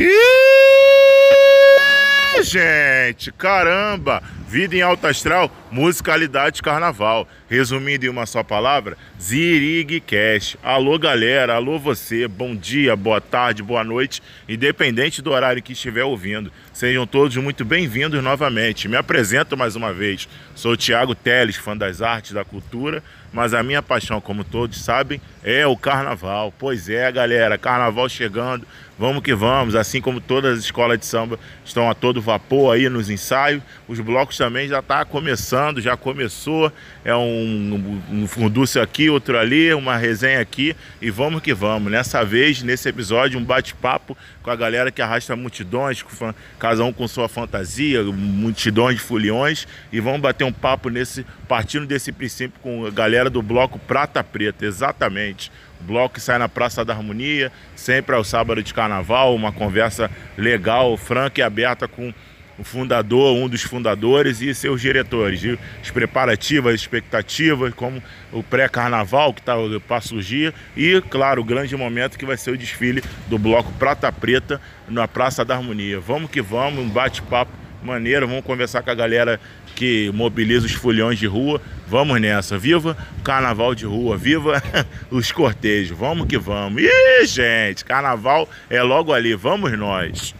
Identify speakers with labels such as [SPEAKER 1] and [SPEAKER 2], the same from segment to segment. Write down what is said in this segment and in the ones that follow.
[SPEAKER 1] Ih, gente, caramba! Vida em alta astral, musicalidade carnaval. Resumindo em uma só palavra, Zirig Cash. Alô galera, alô você, bom dia, boa tarde, boa noite, independente do horário que estiver ouvindo. Sejam todos muito bem-vindos novamente. Me apresento mais uma vez. Sou o Thiago Teles, fã das artes, da cultura, mas a minha paixão, como todos sabem, é o carnaval. Pois é, galera, carnaval chegando, vamos que vamos. Assim como todas as escolas de samba estão a todo vapor aí nos ensaios, os blocos também já está começando, já começou. É um, um aqui, outro ali, uma resenha aqui e vamos que vamos. Nessa vez, nesse episódio, um bate-papo com a galera que arrasta multidões, cada um com sua fantasia, multidões de foliões e vamos bater um papo nesse partindo desse princípio com a galera do bloco Prata Preta, exatamente. O bloco que sai na Praça da Harmonia, sempre ao sábado de carnaval, uma conversa legal, franca e aberta com o fundador, um dos fundadores e seus diretores, e os preparativos, as expectativas, como o pré-carnaval que está para surgir e, claro, o grande momento que vai ser o desfile do bloco Prata Preta na Praça da Harmonia. Vamos que vamos, um bate-papo maneiro, vamos conversar com a galera que mobiliza os folhões de rua. Vamos nessa, viva o carnaval de rua, viva os cortejos, vamos que vamos. Ih, gente, carnaval é logo ali, vamos nós.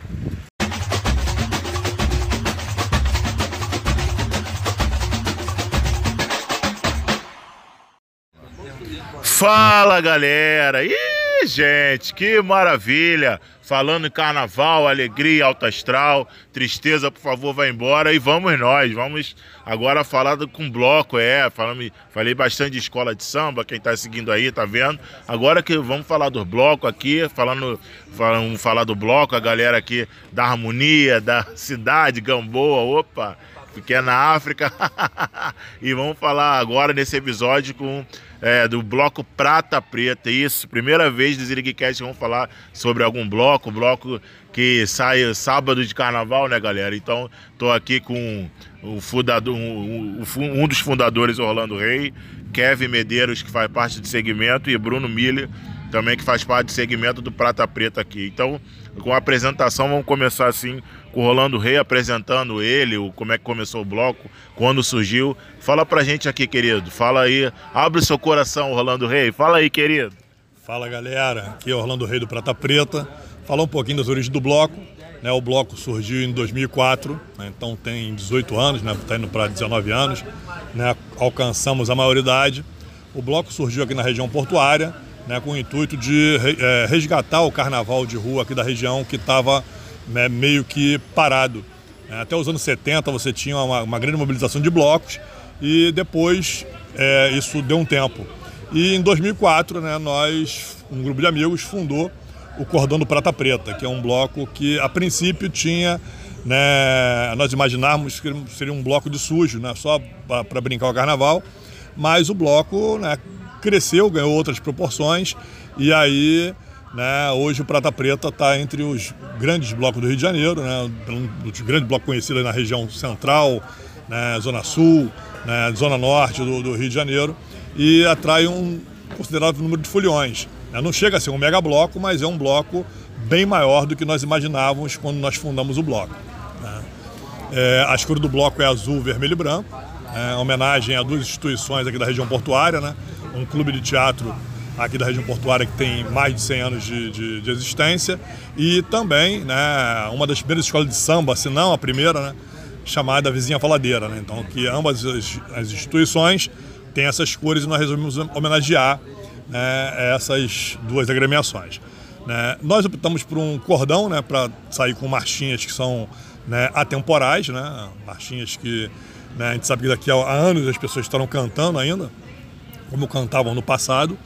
[SPEAKER 1] Fala galera! Ih, gente, que maravilha! Falando em carnaval, alegria, alto astral, tristeza, por favor, vai embora e vamos nós. Vamos agora falar com bloco, é. Falando, falei bastante de escola de samba, quem tá seguindo aí, tá vendo? Agora que vamos falar do bloco aqui, falando, falando falar do bloco, a galera aqui da harmonia, da cidade, Gamboa, opa! Pequena África. e vamos falar agora nesse episódio com é, do bloco Prata Preta. Isso, primeira vez do Ziriguicast vamos falar sobre algum bloco, bloco que sai sábado de carnaval, né, galera? Então, tô aqui com o fundador, um, um dos fundadores, Orlando Rei, Kevin Medeiros, que faz parte do segmento, e Bruno Miller, também que faz parte do segmento do Prata Preta aqui. Então, com a apresentação, vamos começar assim com o Rolando Rei apresentando ele, o, como é que começou o bloco, quando surgiu. Fala pra gente aqui, querido. Fala aí, abre seu coração, Rolando Rei. Fala aí, querido.
[SPEAKER 2] Fala galera, aqui é o Orlando Rei do Prata Preta. Falar um pouquinho das origens do bloco. Né, o bloco surgiu em 2004, né, então tem 18 anos, está né, tá indo para 19 anos. Né, alcançamos a maioridade. O bloco surgiu aqui na região portuária, né, com o intuito de é, resgatar o carnaval de rua aqui da região que estava né, meio que parado. É, até os anos 70 você tinha uma, uma grande mobilização de blocos e depois é, isso deu um tempo. E em 2004 né, nós, um grupo de amigos, fundou o Cordão do Prata Preta, que é um bloco que a princípio tinha, né, nós imaginávamos que seria um bloco de sujo, né, só para brincar o carnaval, mas o bloco né, cresceu, ganhou outras proporções e aí né? Hoje o Prata Preta está entre os grandes blocos do Rio de Janeiro, né? um dos grandes blocos conhecidos na região central, né? Zona Sul, né? Zona Norte do, do, Rio de Janeiro, e atrai um considerável número de foliões. Né? Não chega a ser um mega bloco, mas é um bloco bem maior do que nós imaginávamos quando nós fundamos o bloco. Né? É, a escura do bloco é azul, vermelho e branco, é, homenagem a duas instituições aqui da região portuária, né? um clube de teatro aqui da região portuária que tem mais de 100 anos de, de, de existência e também né, uma das primeiras escolas de samba, se não a primeira, né, chamada Vizinha Faladeira. Né? Então, que ambas as, instituições têm essas cores e nós resolvemos homenagear né, essas duas agremiações. Né? Nós optamos por um cordão né, para sair com marchinhas que são né, atemporais, né? marchinhas que né, a gente sabe que daqui a anos as pessoas estarão cantando ainda, como cantavam no passado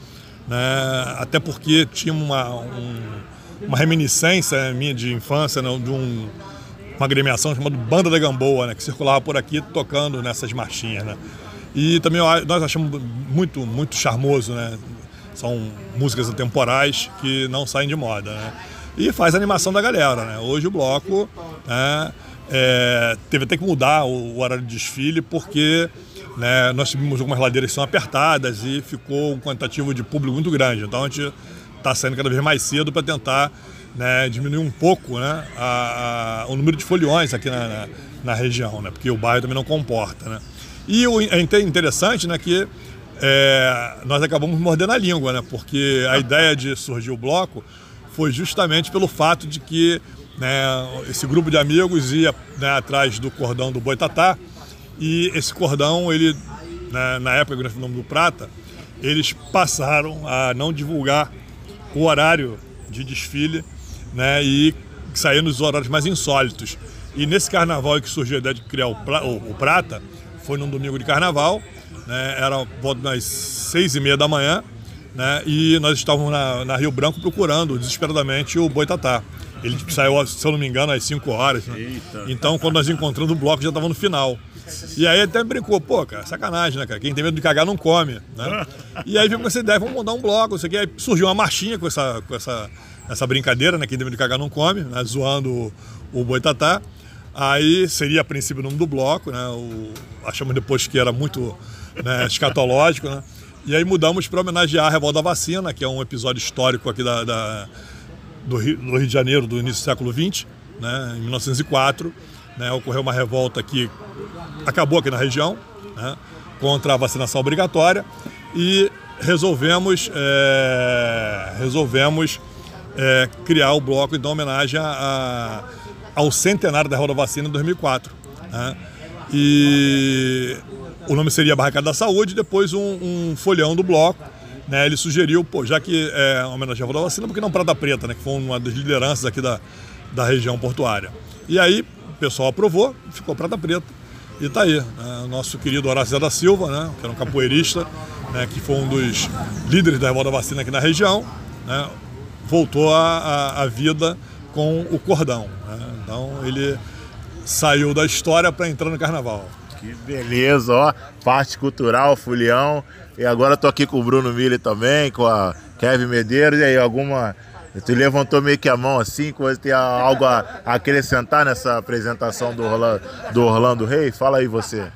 [SPEAKER 2] né? até porque tinha uma, um, uma reminiscência minha de infância né? de um, uma agremiação chamada Banda da Gamboa, né? que circulava por aqui tocando nessas marchinhas. Né? E também nós achamos muito, muito charmoso, né? são músicas atemporais que não saem de moda. Né? E faz a animação da galera. Né? Hoje o bloco né? é, teve até que mudar o, horário de desfile porque né, nós tivemos algumas ladeiras que são apertadas e ficou um quantitativo de público muito grande. Então a gente está saindo cada vez mais cedo para tentar né, diminuir um pouco né, a, a, o número de foliões aqui na, na, na, região, né, porque o bairro também não comporta. Né. E o, é interessante né, que é, nós acabamos mordendo a língua, né, porque a ideia de surgir o bloco foi justamente pelo fato de que né, esse grupo de amigos ia né, atrás do cordão do Boitatá e esse cordão, ele, né, na época do nome do Prata, eles passaram a não divulgar o horário de desfile né, e sair nos horários mais insólitos. E nesse carnaval que surgiu a ideia de criar o, o, o Prata, foi num domingo de carnaval, né, era volta das seis e meia da manhã, né, e nós estávamos na, na, Rio Branco procurando desesperadamente o Boitatá. Ele saiu, se eu não me engano, às 5 horas. Né? Então, quando nós encontramos o bloco, já estava no final. E aí até brincou, pô, cara, sacanagem, né, cara? Quem tem medo de cagar não come, né? E aí veio com essa ideia, vamos um bloco, isso aqui. Aí surgiu uma marchinha com essa, com essa, essa brincadeira, né? Quem tem medo de cagar não come, né? Zoando o, o Boitatá. Aí seria a princípio o nome do bloco, né? O, achamos depois que era muito né, escatológico, né? E aí mudamos para homenagear a Revolta da Vacina, que é um episódio histórico aqui da, da do, Rio, do Rio de Janeiro do início do século XX, né? em 1904. Né, ocorreu uma revolta que acabou aqui na região né, contra a vacinação obrigatória e resolvemos, é, resolvemos é, criar o bloco em homenagem a, a, ao centenário da Roda Vacina em 2004. Né, e o nome seria Barricada da Saúde, depois um, um folhão do bloco. Né, ele sugeriu, pô, já que é homenagem à Vacina, por que não Prata Preta, né, que foi uma das lideranças aqui da, da região portuária. E aí o pessoal aprovou, ficou prata preta. E tá aí, né? o nosso querido Horácio da Silva, né? que era um capoeirista, né? que foi um dos líderes da revolta vacina aqui na região, né? voltou à vida com o cordão. Né? Então ele saiu da história para entrar no carnaval.
[SPEAKER 1] Que beleza, ó, parte cultural, Fulião. E agora tô aqui com o Bruno Mille também, com a Kevin Medeiros. E aí, alguma Tu levantou meio que a mão assim, coisa tem algo a acrescentar nessa apresentação do Orlando, do Orlando Rei? Fala aí você.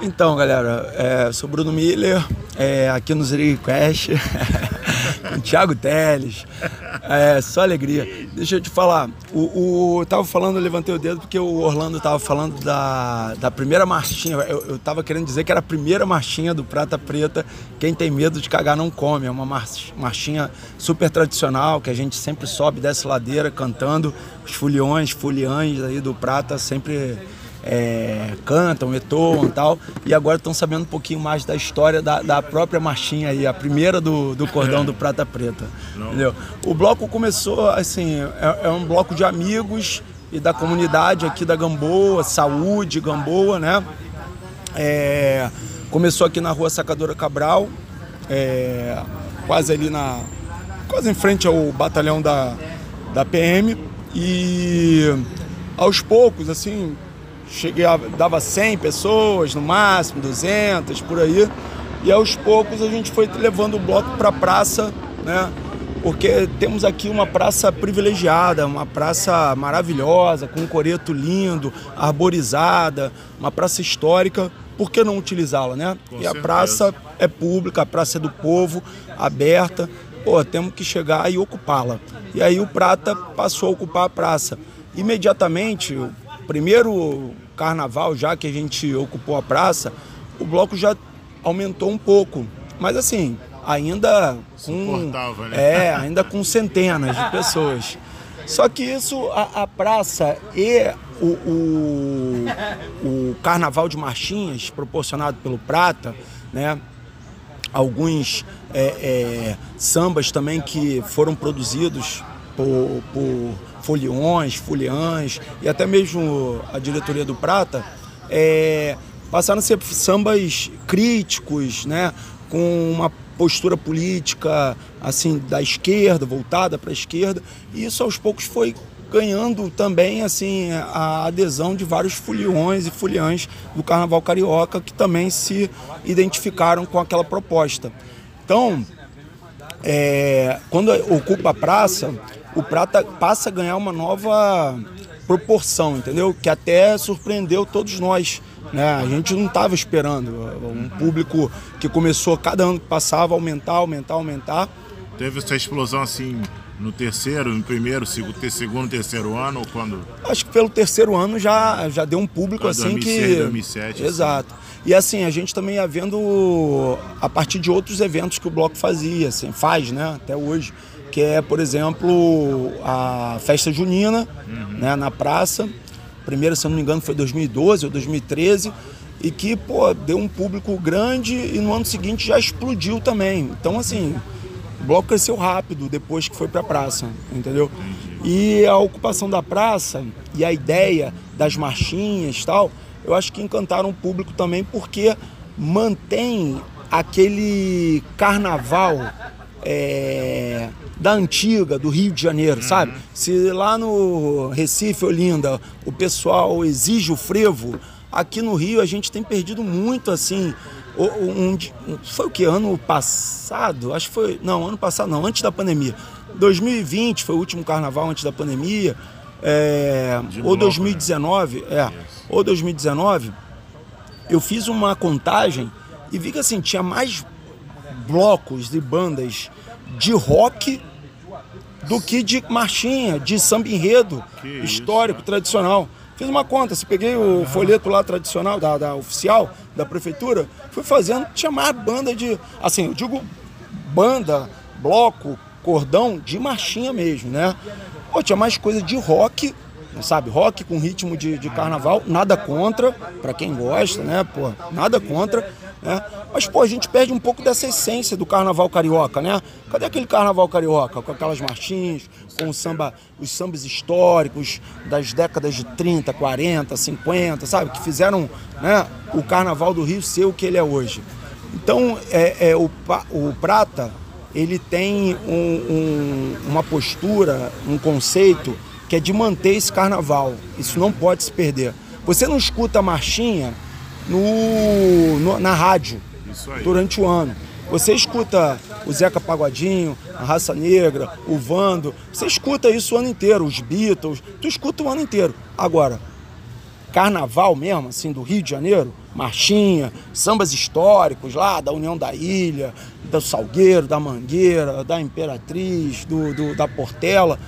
[SPEAKER 3] Então, galera, é, sou Bruno Miller, é, aqui no Quest, com Thiago Teles, é, só alegria. Deixa eu te falar, o, o tava falando, eu levantei o dedo porque o Orlando tava falando da, da primeira marchinha, eu, eu tava querendo dizer que era a primeira marchinha do Prata Preta, quem tem medo de cagar não come, é uma marchinha super tradicional, que a gente sempre sobe dessa ladeira cantando, os foliões, foliães aí do Prata sempre é, cantam, etoam e tal, e agora estão sabendo um pouquinho mais da história da, da própria marchinha aí, a primeira do, do cordão do Prata Preta. Entendeu? O bloco começou assim, é, é, um bloco de amigos e da comunidade aqui da Gamboa, Saúde, Gamboa, né? É, começou aqui na rua Sacadora Cabral, é, quase ali na. quase em frente ao batalhão da, da PM. E aos poucos, assim, cheguei a, dava 100 pessoas no máximo, 200 por aí. E aos poucos a gente foi levando o bloco para a praça, né? Porque temos aqui uma praça privilegiada, uma praça maravilhosa, com um coreto lindo, arborizada, uma praça histórica. Por que não utilizá-la, né? Com e certeza. a praça é pública, a praça é do povo, aberta. Pô, temos que chegar e ocupá-la. E aí o Prata passou a ocupar a praça. Imediatamente, o primeiro carnaval, já que a gente ocupou a praça, o bloco já aumentou um pouco. Mas assim, ainda com. Né? É, ainda com centenas de pessoas. Só que isso, a, a praça e o, o, o, carnaval de marchinhas proporcionado pelo Prata, né? Alguns é, é, sambas também que foram produzidos por, por foliões, foliãs e até mesmo a diretoria do Prata, é, passaram a ser sambas críticos, né, com uma postura política assim da esquerda, voltada para a esquerda, e isso aos poucos foi ganhando também assim a adesão de vários foliões e foliãs do Carnaval Carioca que também se identificaram com aquela proposta. Então, é, quando ocupa a praça, o Prata passa a ganhar uma nova proporção, entendeu? Que até surpreendeu todos nós. Né? A gente não estava esperando. Um público que começou cada ano que passava a aumentar, aumentar, aumentar.
[SPEAKER 1] Teve essa explosão assim No terceiro, no primeiro, segundo, segundo terceiro ano ou quando?
[SPEAKER 3] Acho que pelo terceiro ano já, já deu um público
[SPEAKER 1] Ah,
[SPEAKER 3] assim
[SPEAKER 1] 2006,
[SPEAKER 3] que.
[SPEAKER 1] 2007,
[SPEAKER 3] Exato. E assim, a gente também ia vendo a partir de outros eventos que o Bloco fazia, assim, faz, né, até hoje. Que é, por exemplo, a festa junina, né, na praça. Primeira, se eu não me engano, foi 2012 ou 2013. E que, pô, deu um público grande e no ano seguinte já explodiu também. Então, assim, o bloco cresceu rápido depois que foi para a praça, entendeu? E a ocupação da praça e a ideia das marchinhas tal, eu acho que encantaram o público também porque mantém aquele carnaval é, da antiga, do Rio de Janeiro, sabe? Se lá no Recife, Olinda, o pessoal exige o frevo, aqui no Rio a gente tem perdido muito assim. Um, um- foi o que? Ano passado? Acho que foi. Não, ano passado não, antes da pandemia. 2020 foi o último carnaval antes da pandemia. é,
[SPEAKER 1] De
[SPEAKER 3] ou
[SPEAKER 1] bloco,
[SPEAKER 3] 2019, é. Ou 2019, eu fiz uma contagem e vi que assim, tinha mais blocos e bandas de rock do que de marchinha, de samba enredo
[SPEAKER 1] Que isso,
[SPEAKER 3] histórico,
[SPEAKER 1] né?
[SPEAKER 3] tradicional. Fiz uma conta, se peguei o folheto lá tradicional, da, da oficial, da prefeitura, fui fazendo, tinha mais banda de. Assim, eu digo banda, bloco, cordão de marchinha mesmo, né? Pô, tinha mais coisa de rock, sabe? Rock com ritmo de, de carnaval, nada contra, pra quem gosta, né? Pô, nada contra, né? Mas, pô, a gente perde um pouco dessa essência do carnaval carioca, né? Cadê aquele carnaval carioca? Com aquelas marchinhas, com o samba, os sambas históricos das décadas de 30, 40, 50, sabe? Que fizeram né, o carnaval do Rio ser o que ele é hoje. Então, é, é, o, o Prata, ele tem um- um- uma postura, um conceito que é de manter esse carnaval. Isso não pode se perder. Você não escuta a marchinha no, no- na rádio durante o ano. Você escuta o Zeca Pagodinho, a Raça Negra, o Vando, você escuta isso o ano inteiro, os Beatles, tu escuta o ano inteiro. Agora, carnaval mesmo, assim, do Rio de Janeiro, marchinha, sambas históricos lá da União da Ilha, do Salgueiro, da Mangueira, da Imperatriz, do, do- da Portela,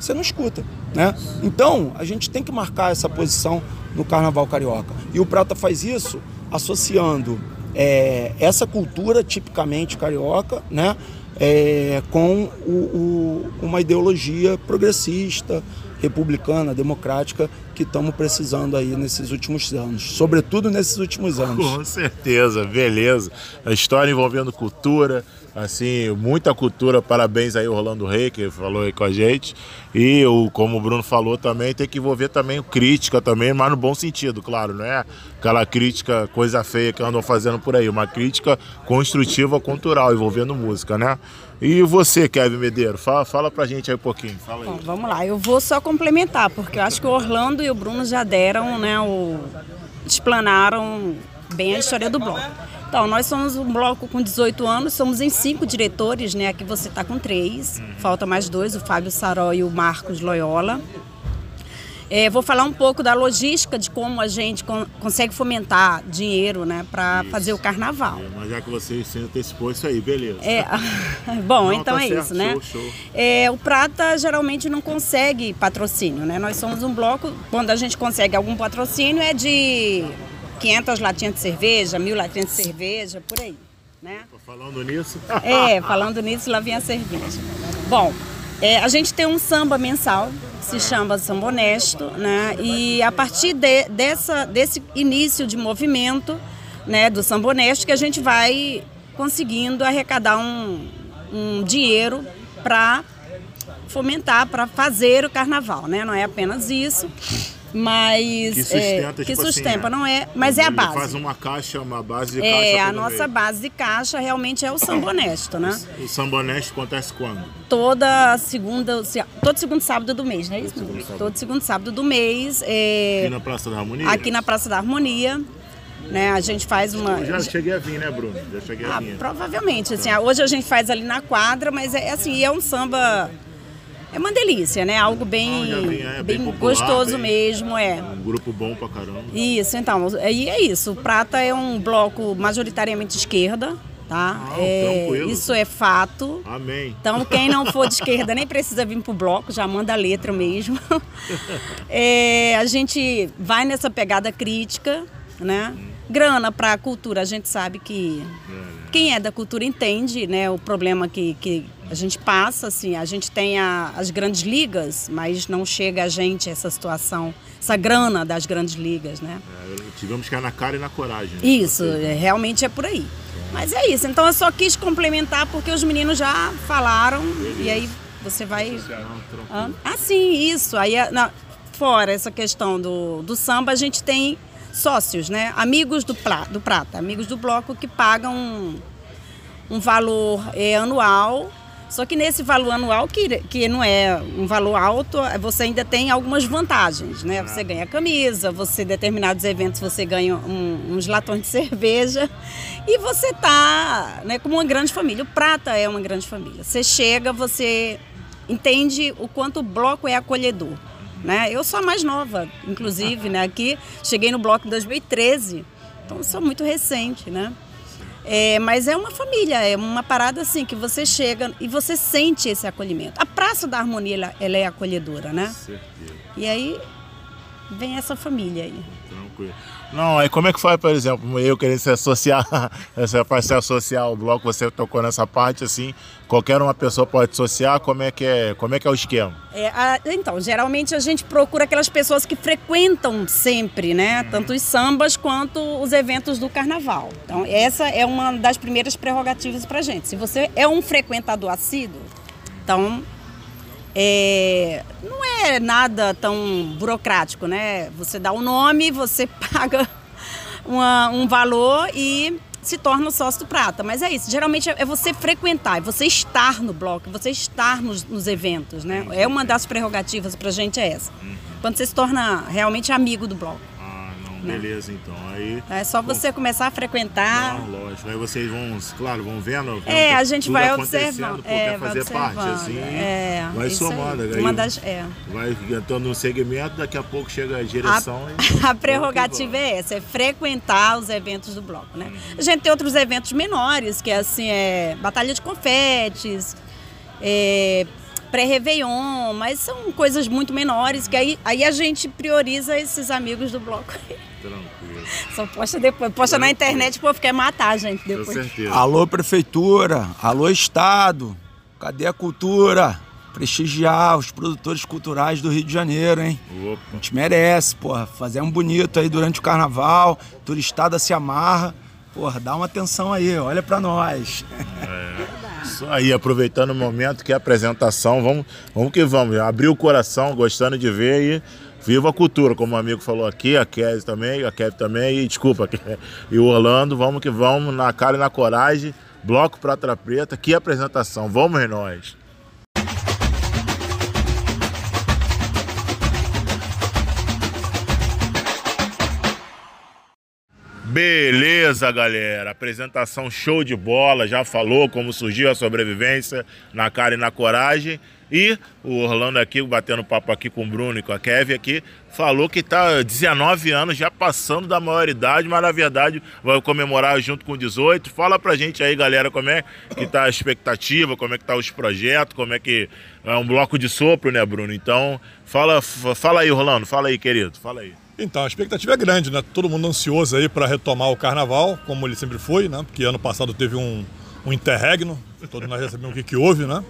[SPEAKER 3] você não escuta, né? Então, a gente tem que marcar essa posição no Carnaval Carioca. E o Prata faz isso associando é, essa cultura tipicamente carioca, né? é, com o- o- uma ideologia progressista, republicana, democrática que estamos precisando aí nesses últimos anos, sobretudo nesses últimos anos.
[SPEAKER 1] Com certeza, beleza. A história envolvendo cultura, assim, muita cultura. Parabéns aí, Orlando Rei, que falou aí com a gente. E o, como o Bruno falou também, tem que envolver também crítica também, mas no bom sentido, claro, não é aquela crítica coisa feia que andam fazendo por aí, uma crítica construtiva cultural, envolvendo música, né? E você, Kevin Medeiro, fala, fala pra gente aí um pouquinho.
[SPEAKER 4] Bom, vamos lá, eu vou só complementar, porque eu acho que o Orlando e o Bruno já deram, né, o, explanaram bem a história do bloco. Então, nós somos um bloco com 18 anos, somos em cinco diretores, né? Aqui você está com três, falta mais dois, o Fábio Saró e o Marcos Loyola. É, vou falar um pouco da logística de como a gente con- consegue fomentar dinheiro, né, para fazer o carnaval.
[SPEAKER 1] Mas já que você se antecipou isso aí, beleza.
[SPEAKER 4] É, bom,
[SPEAKER 1] Não,
[SPEAKER 4] então
[SPEAKER 1] tá
[SPEAKER 4] é
[SPEAKER 1] certo,
[SPEAKER 4] isso, né?
[SPEAKER 1] show, show.
[SPEAKER 4] É, o Prata geralmente não consegue patrocínio, né? Nós somos um bloco, quando a gente consegue algum patrocínio é de 500 latinhas de cerveja, mil latinhas de cerveja, por aí, né?
[SPEAKER 1] Falando nisso,
[SPEAKER 4] É, falando nisso, lá vem a cerveja. Bom, é, a gente tem um samba mensal, se chama Samba Honesto, né? E a partir de- dessa, desse início de movimento, né, do Samba Honesto, que a gente vai conseguindo arrecadar um, um dinheiro para fomentar, para fazer o carnaval, né? Não é apenas isso, mas
[SPEAKER 1] que sustenta,
[SPEAKER 4] é, que
[SPEAKER 1] tipo assim,
[SPEAKER 4] sustenta,
[SPEAKER 1] é.
[SPEAKER 4] não é, mas é a base.
[SPEAKER 1] Faz uma caixa, uma base de caixa.
[SPEAKER 4] É, a nossa base de caixa realmente é o samba honesto, né?
[SPEAKER 1] O samba honesto acontece quando?
[SPEAKER 4] Toda segunda, se- todo segundo sábado do mês, não é isso? Todo segundo sábado do mês, é,
[SPEAKER 1] Aqui na Praça da Harmonia?
[SPEAKER 4] aqui na Praça da Harmonia, né? A gente faz uma.
[SPEAKER 1] Eu já cheguei a vir, né, Bruno? Já cheguei a
[SPEAKER 4] Ah,
[SPEAKER 1] vir.
[SPEAKER 4] provavelmente, assim, hoje a gente faz ali na quadra, mas é assim, é um samba. É uma delícia, né? Algo bem,
[SPEAKER 1] Ah, vi, é, bem
[SPEAKER 4] bem
[SPEAKER 1] popular,
[SPEAKER 4] gostoso
[SPEAKER 1] bem-
[SPEAKER 4] mesmo, é.
[SPEAKER 1] Um grupo bom pra caramba.
[SPEAKER 4] Isso, então, aí é isso. O Prata é um bloco majoritariamente esquerda, tá?
[SPEAKER 1] Não,
[SPEAKER 4] É, isso é fato.
[SPEAKER 1] Amém.
[SPEAKER 4] Então, quem não for de esquerda nem precisa vir pro bloco, já manda a letra mesmo. É, a gente vai nessa pegada crítica, né? Grana para a cultura, a gente sabe que quem é da cultura entende, né? O problema que, que a gente passa, assim, a gente tem a- as grandes ligas, mas não chega a gente essa situação, essa grana das grandes ligas, né?
[SPEAKER 1] É, tivemos que ir na cara e na coragem. né?
[SPEAKER 4] Isso, é, realmente é por aí. Mas é isso, então eu só quis complementar porque os meninos já falaram e aí você vai.
[SPEAKER 1] Não.
[SPEAKER 4] Ah, sim, isso. Aí, é- fora essa questão do, do samba, a gente tem sócios, né? Amigos do, Pla- do Prata, amigos do bloco que pagam um, um valor é, anual. Só que nesse valor anual, que, que não é um valor alto, você ainda tem algumas vantagens, né? Você ganha camisa, você, determinados eventos, você ganha um- uns latões de cerveja e você tá né, como uma grande família. O Prata é uma grande família. Você chega, você entende o quanto o bloco é acolhedor. Né? Eu sou a mais nova, inclusive, né? Aqui cheguei no bloco em 2013, então sou muito recente, né? É, mas é uma família, é uma parada assim que você chega e você sente esse acolhimento. A Praça da Harmonia ela, ela é acolhedora, né?
[SPEAKER 1] Certeza.
[SPEAKER 4] E aí vem essa família aí.
[SPEAKER 1] Tranquilo. Não, aí como é que faz, por exemplo, eu querendo se associar, essa parte se associar ao bloco, você tocou nessa parte assim, qualquer uma pessoa pode associar, como é que é, como é que é o esquema?
[SPEAKER 4] É, a- então, geralmente a gente procura aquelas pessoas que frequentam sempre, né? Tanto os sambas quanto os eventos do carnaval. Então, essa é uma das primeiras prerrogativas pra gente. Se você é um frequentador assíduo, então é, não é nada tão burocrático, né? Você dá o nome, você paga uma- um valor e se torna sócio do Prata. Mas é isso, geralmente é você frequentar, é você estar no bloco, você estar nos, nos eventos, né? É uma das prerrogativas pra gente é essa. Quando você se torna realmente amigo do bloco.
[SPEAKER 1] Beleza então. Aí
[SPEAKER 4] É só você começar a frequentar.
[SPEAKER 1] Não, lógico. Aí vocês vão, claro, vão vendo.
[SPEAKER 4] É,
[SPEAKER 1] vendo
[SPEAKER 4] a gente vai observando.
[SPEAKER 1] pô,
[SPEAKER 4] É,
[SPEAKER 1] quer
[SPEAKER 4] vai
[SPEAKER 1] fazer parte, assim.
[SPEAKER 4] É,
[SPEAKER 1] vai
[SPEAKER 4] aí.
[SPEAKER 1] somando. Aí
[SPEAKER 4] Uma das, é.
[SPEAKER 1] Vai entrando no segmento, daqui a pouco chega a direção e.
[SPEAKER 4] A prerrogativa é essa, é frequentar os eventos do bloco, né? A gente tem outros eventos menores, que é assim, é batalha de confetes, é, pré-réveillon, mas são coisas muito menores, que aí, aí a gente prioriza esses amigos do bloco.
[SPEAKER 1] Tranquilo.
[SPEAKER 4] Só posta depois, posta na internet, o povo quer matar a gente
[SPEAKER 1] Com
[SPEAKER 4] depois.
[SPEAKER 1] certeza.
[SPEAKER 3] Alô, prefeitura. Alô, Estado. Cadê a cultura? Prestigiar os produtores culturais do Rio de Janeiro, hein? A
[SPEAKER 1] Opa.
[SPEAKER 3] gente merece, porra. Fazer um bonito aí durante o carnaval. Turistada se amarra. Porra, dá uma atenção aí, olha pra nós.
[SPEAKER 1] Isso aí, aproveitando o momento que é a apresentação, vamos, vamos que vamos. Abrir o coração, gostando de ver e viva a cultura, como o amigo falou aqui, a Kelly também, a Kelly também, e desculpa, e o Orlando, vamos que vamos, na cara e na coragem. Bloco Prata Preta, que apresentação, vamos nós. Beleza, galera. Apresentação show de bola. Já falou como surgiu a sobrevivência na cara e na coragem. E o Orlando aqui, batendo papo aqui com o Bruno e com a Kevin aqui, falou que tá 19 anos já passando da maioridade, mas na verdade vai comemorar junto com 18. Fala pra gente aí, galera, como é que tá a expectativa, como é que tá os projetos, como é que é um bloco de sopro, né, Bruno? Então, fala, fala aí, Orlando, fala aí, querido, fala aí.
[SPEAKER 2] Então, a expectativa é grande, né? Todo mundo ansioso aí para retomar o carnaval, como ele sempre foi, né? Porque ano passado teve um, um interregno, todos nós já sabemos o que, que houve, né?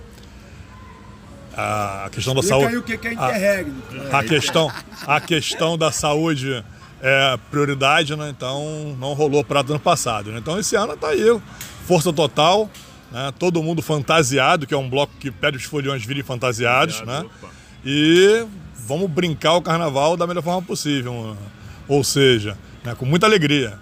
[SPEAKER 2] A questão da saúde.
[SPEAKER 3] que, que é
[SPEAKER 2] interregno. A questão, a questão da saúde é prioridade, né? Então não rolou prato ano passado. Né? Então esse ano tá aí, força total, né? todo mundo fantasiado, que é um bloco que pede os foliões virem fantasiados, né?
[SPEAKER 1] Opa.
[SPEAKER 2] E vamos brincar o carnaval da melhor forma possível. Ou seja, né? com muita alegria.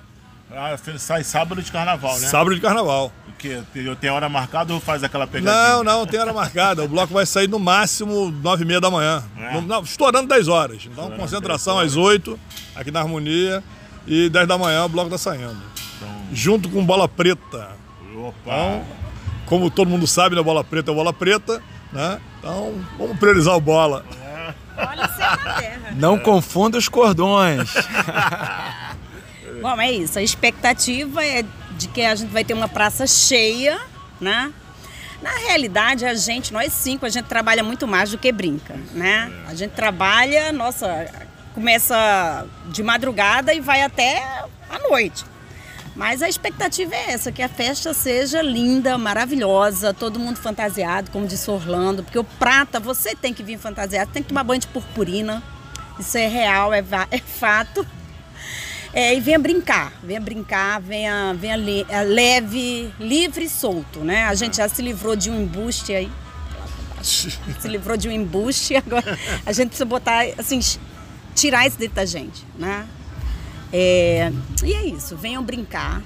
[SPEAKER 1] Ah, sai sábado de carnaval, né?
[SPEAKER 2] Sábado de carnaval.
[SPEAKER 1] Porque tem- tem hora marcada ou faz aquela pegadinha?
[SPEAKER 2] Não, não, tem hora marcada. O bloco vai sair no máximo 9 e meia da manhã.
[SPEAKER 1] É.
[SPEAKER 2] No- não, estourando 10 horas. Então, concentração às 8, aqui na Harmonia. E 10 da manhã o bloco tá saindo.
[SPEAKER 1] Então,
[SPEAKER 2] Junto com bola preta.
[SPEAKER 1] opa.
[SPEAKER 2] Então, como todo mundo sabe, né, bola preta é bola preta, né? Então, vamos priorizar o bola.
[SPEAKER 4] Olha o céu na terra.
[SPEAKER 3] Não confunda os cordões.
[SPEAKER 4] Bom, é isso. A expectativa é de que a gente vai ter uma praça cheia, né? Na realidade, a gente, nós cinco, a gente trabalha muito mais do que brinca, né? A gente trabalha, nossa, começa de madrugada e vai até a noite. Mas a expectativa é essa, que a festa seja linda, maravilhosa, todo mundo fantasiado, como disse Orlando, porque o prata, você tem que vir fantasiado, tem que tomar banho de purpurina, isso é real, é, é fato. É, e venha brincar, venha brincar, venha, venha le, é, leve, livre e solto, né? A gente já se livrou de um embuste aí. Se livrou de um embuste, agora a gente precisa botar, assim, tirar isso dentro da gente, né? É, e é isso, venham brincar,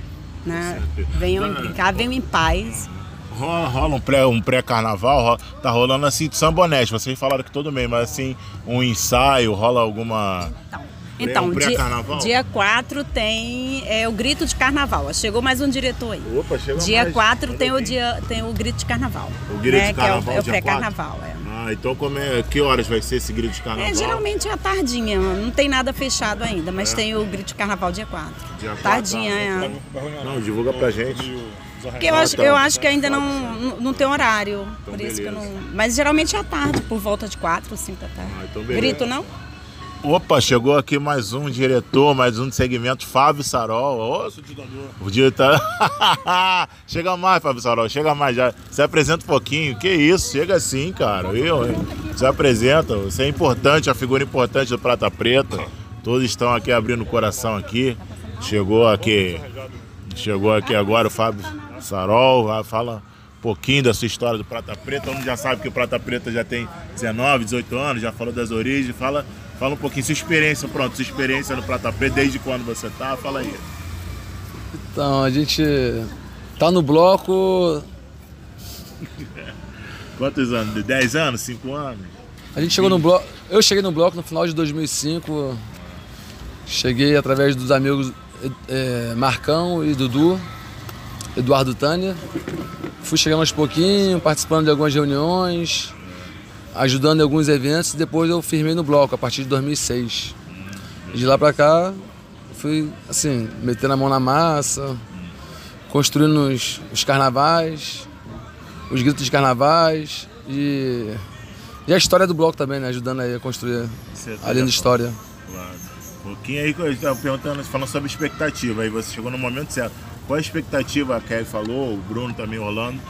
[SPEAKER 4] né? Venham brincar, venham em paz.
[SPEAKER 1] Rola, rola um pré um pré-carnaval, rola, tá rolando assim de sambonete. Vocês falaram que todo mês, mas assim, um ensaio, rola alguma.
[SPEAKER 4] Então, então, dia, dia 4 tem é, o grito de carnaval. Chegou mais um diretor aí.
[SPEAKER 1] Opa, chegou
[SPEAKER 4] Dia
[SPEAKER 1] mais.
[SPEAKER 4] 4 tem o, dia, tem o grito de carnaval.
[SPEAKER 1] O grito
[SPEAKER 4] né,
[SPEAKER 1] de carnaval.
[SPEAKER 4] Que é o, é o pré-carnaval, é.
[SPEAKER 1] Ah, então como é, que horas vai ser esse grito de carnaval?
[SPEAKER 4] É, geralmente é a tardinha, não tem nada fechado ainda, mas é. tem o grito de carnaval dia 4.
[SPEAKER 1] Dia 4
[SPEAKER 4] tardinha,
[SPEAKER 1] tá.
[SPEAKER 4] é.
[SPEAKER 1] Não, divulga pra gente.
[SPEAKER 4] Porque eu acho, eu acho que ainda não, não tem horário. Então, por isso beleza. que eu não. Mas geralmente é à tarde, por volta de 4 ou 5 da tarde.
[SPEAKER 1] Ah, então
[SPEAKER 4] Grito não?
[SPEAKER 1] Opa, chegou aqui mais um diretor, mais um de segmento, Fábio Sarol. Ô, o diretor. chega mais, Fábio Sarol, chega mais. Já se apresenta um pouquinho. Que isso, chega assim, cara. Eu? Se apresenta, você é importante, a figura importante do Prata Preta. Todos estão aqui abrindo o coração aqui. Chegou aqui. Chegou aqui agora o Fábio Sarol, fala um pouquinho da sua história do Prata Preta. Todo mundo já sabe que o Prata Preta já tem 19, 18 anos, já falou das origens. Fala Fala um pouquinho, sua experiência, pronto, sua experiência no Prata Preta, desde quando você tá, fala aí.
[SPEAKER 5] Então, a gente tá no bloco.
[SPEAKER 1] Quantos anos? 10 anos? 5 anos?
[SPEAKER 5] A gente chegou no bloco. Eu cheguei no bloco no final de 2005. Cheguei através dos amigos é, Marcão e Dudu, Eduardo Tânia. Fui chegando aos pouquinhos, participando de algumas reuniões ajudando em alguns eventos e depois eu firmei no bloco a partir de 2006. De lá para cá, fui assim, metendo a mão na massa, construindo os, os carnavais, os gritos de carnavais e, e a história do bloco também, né? Ajudando aí a construir a linda história.
[SPEAKER 1] Claro. Um pouquinho aí, eu estava perguntando, falando sobre expectativa, aí você chegou no momento certo. Qual a expectativa, a Kelly falou, o Bruno também rolando,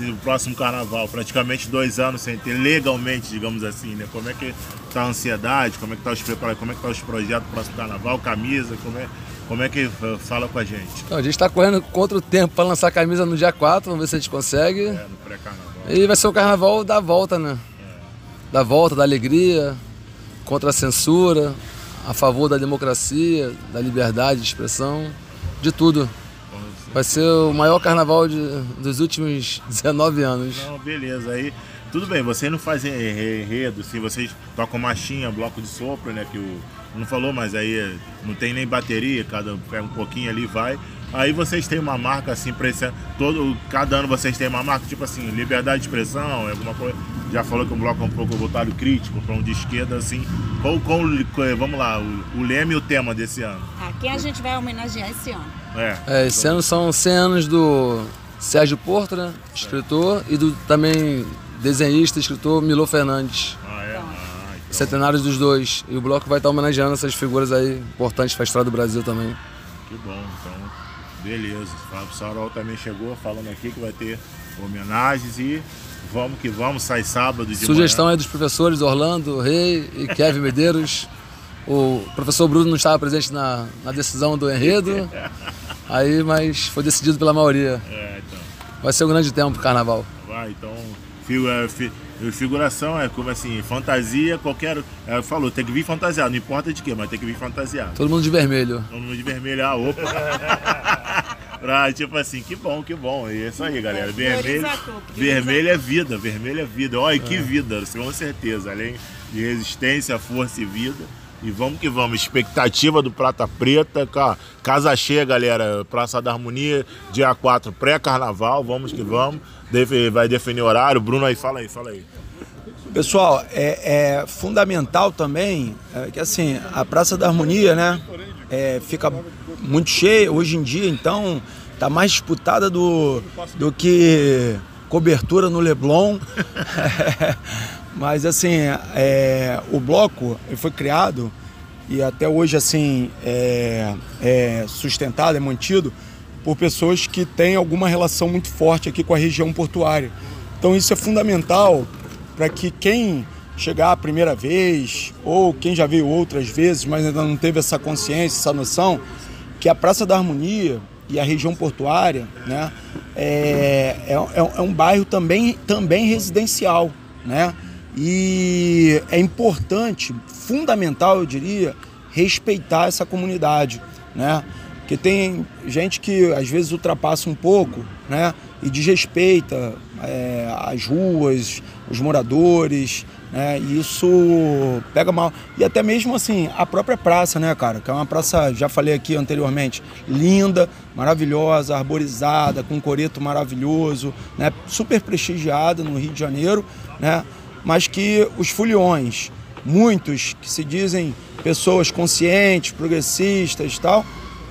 [SPEAKER 1] o próximo carnaval, praticamente dois anos sem ter legalmente, digamos assim, né? Como é que tá a ansiedade, como é que tá os preparados, como é que tá os projetos do próximo carnaval, camisa, como é, como é que fala com a gente?
[SPEAKER 5] Então, a gente está correndo contra o tempo para lançar a camisa no dia 4, vamos ver se a gente consegue. É,
[SPEAKER 1] no pré-carnaval.
[SPEAKER 5] E vai ser o carnaval da volta, né? É. Da volta, da alegria, contra a censura, a favor da democracia, da liberdade de expressão, de tudo. Vai ser o maior carnaval de, dos últimos 19 anos.
[SPEAKER 1] Não, beleza. Aí, tudo bem, vocês não fazem enredo, assim, vocês tocam marchinha, bloco de sopro, né? Que o. Não falou, mas aí não tem nem bateria, cada pega um pouquinho ali vai. Aí vocês têm uma marca assim para esse todo cada ano vocês têm uma marca tipo assim liberdade de expressão, alguma coisa. Já falou que o bloco é um pouco voltado crítico para um de esquerda assim. Qual, qual vamos lá, o, o leme e o tema desse ano?
[SPEAKER 4] Ah, quem a gente vai homenagear esse ano?
[SPEAKER 5] É. é esse ano são 100 anos do Sérgio Porto, né? escritor, e do também desenhista, escritor Milo Fernandes.
[SPEAKER 1] Ah, é? Ah,
[SPEAKER 5] então. Centenários dos dois. E o bloco vai estar homenageando essas figuras aí importantes para a história do Brasil também.
[SPEAKER 1] Que bom, então. Beleza. O Sarol também chegou falando aqui que vai ter homenagens e vamos que vamos, sai sábado de
[SPEAKER 5] Sugestão
[SPEAKER 1] manhã.
[SPEAKER 5] aí dos professores Orlando Rei e Kevin Medeiros. O professor Bruno não estava presente na, na decisão do enredo, aí, mas foi decidido pela maioria.
[SPEAKER 1] É, então.
[SPEAKER 5] Vai ser um grande tempo pro carnaval.
[SPEAKER 1] Vai, então, figuração é como assim, fantasia, qualquer. É, falou, tem que vir fantasiado, não importa de quê, mas tem que vir fantasiado.
[SPEAKER 5] Todo mundo de vermelho.
[SPEAKER 1] Todo mundo de vermelho, ah, opa! pra, tipo assim, que bom, que bom. E é isso aí, galera. Vermelho, vermelho é vida, vermelho é vida. Olha, que é. vida, com certeza. Além de resistência, força e vida. E vamos que vamos. Expectativa do Prata Preta. Casa cheia, galera. Praça da Harmonia, dia 4, pré-carnaval. Vamos que vamos. Vai definir horário. Bruno aí, fala aí, fala aí.
[SPEAKER 3] Pessoal, é, é fundamental também é, que assim, a Praça da Harmonia, né? É, fica muito cheia hoje em dia, então tá mais disputada do, do que cobertura no Leblon. Mas assim, é, o bloco foi criado e até hoje assim é, é sustentado, é mantido por pessoas que têm alguma relação muito forte aqui com a região portuária. Então isso é fundamental para que quem chegar a primeira vez ou quem já veio outras vezes, mas ainda não teve essa consciência, essa noção, que a Praça da Harmonia e a região portuária né, é, é, é um bairro também, também residencial. Né? E é importante, fundamental, eu diria, respeitar essa comunidade, né? Porque tem gente que às vezes ultrapassa um pouco, né? E desrespeita é, as ruas, os moradores, né? E isso pega mal. E até mesmo assim, a própria praça, né, cara? Que é uma praça, já falei aqui anteriormente, linda, maravilhosa, arborizada, com um coreto maravilhoso, né? Super prestigiada no Rio de Janeiro, né? Mas que os foliões, muitos que se dizem pessoas conscientes, progressistas e tal,